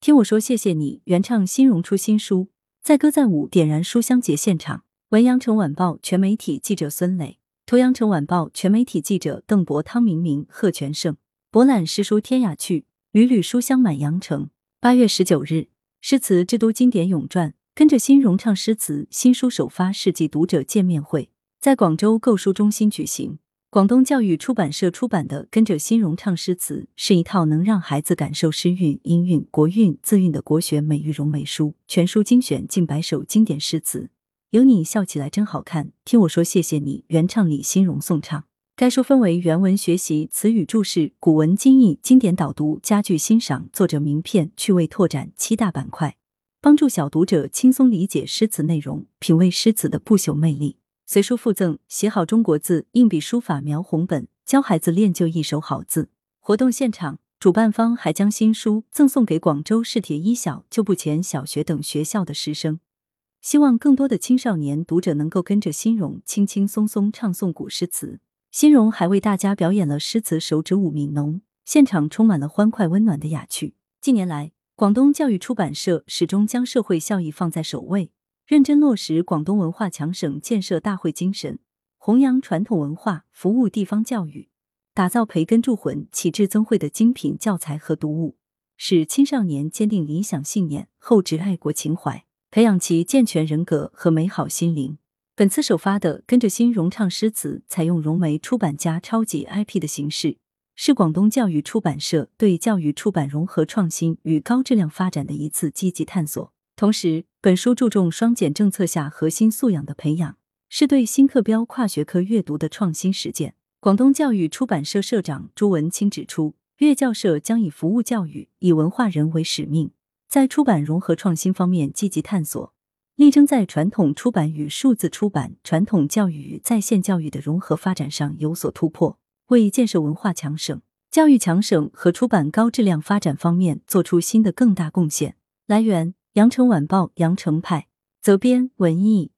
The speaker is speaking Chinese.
听我说，谢谢你。原唱新荣出新书，载歌载舞点燃书香节现场。文阳城晚报全媒体记者孙磊，图阳城晚报全媒体记者邓博、汤明明、贺全胜。博览诗书天涯去，缕缕书香满阳城。八月十九日，诗词之都经典咏传，跟着新荣唱诗词新书首发世纪读者见面会在广州购书中心举行。广东教育出版社出版的《跟着欣荣唱诗词》是一套能让孩子感受诗韵、音韵、国韵、字韵的国学美育融美书。全书精选近百首经典诗词，有你笑起来真好看。听我说，谢谢你。原唱李欣荣颂唱。该书分为原文学习、词语注释、古文精译、经典导读、佳句欣赏、作者名片、趣味拓展七大板块，帮助小读者轻松理解诗词内容，品味诗词的不朽魅力。随书附赠写好中国字硬笔书法描红本，教孩子练就一手好字。活动现场，主办方还将新书赠送给广州市铁一小、旧步前小学等学校的师生，希望更多的青少年读者能够跟着新荣轻轻松松唱诵古诗词。新荣还为大家表演了诗词手指舞悯农，现场充满了欢快温暖的雅趣。近年来，广东教育出版社始终将社会效益放在首位。认真落实广东文化强省建设大会精神，弘扬传统文化，服务地方教育，打造培根铸魂、启智增慧的精品教材和读物，使青少年坚定理想信念，厚植爱国情怀，培养其健全人格和美好心灵。本次首发的《跟着新融唱诗词》，采用融媒出版加超级 IP 的形式，是广东教育出版社对教育出版融合创新与高质量发展的一次积极探索。同时，本书注重双减政策下核心素养的培养，是对新课标跨学科阅读的创新实践。广东教育出版社社长朱文清指出，粤教社将以服务教育、以文化人为使命，在出版融合创新方面积极探索，力争在传统出版与数字出版、传统教育与在线教育的融合发展上有所突破，为建设文化强省、教育强省和出版高质量发展方面做出新的更大贡献。来源。羊城晚报羊城派责编文艺。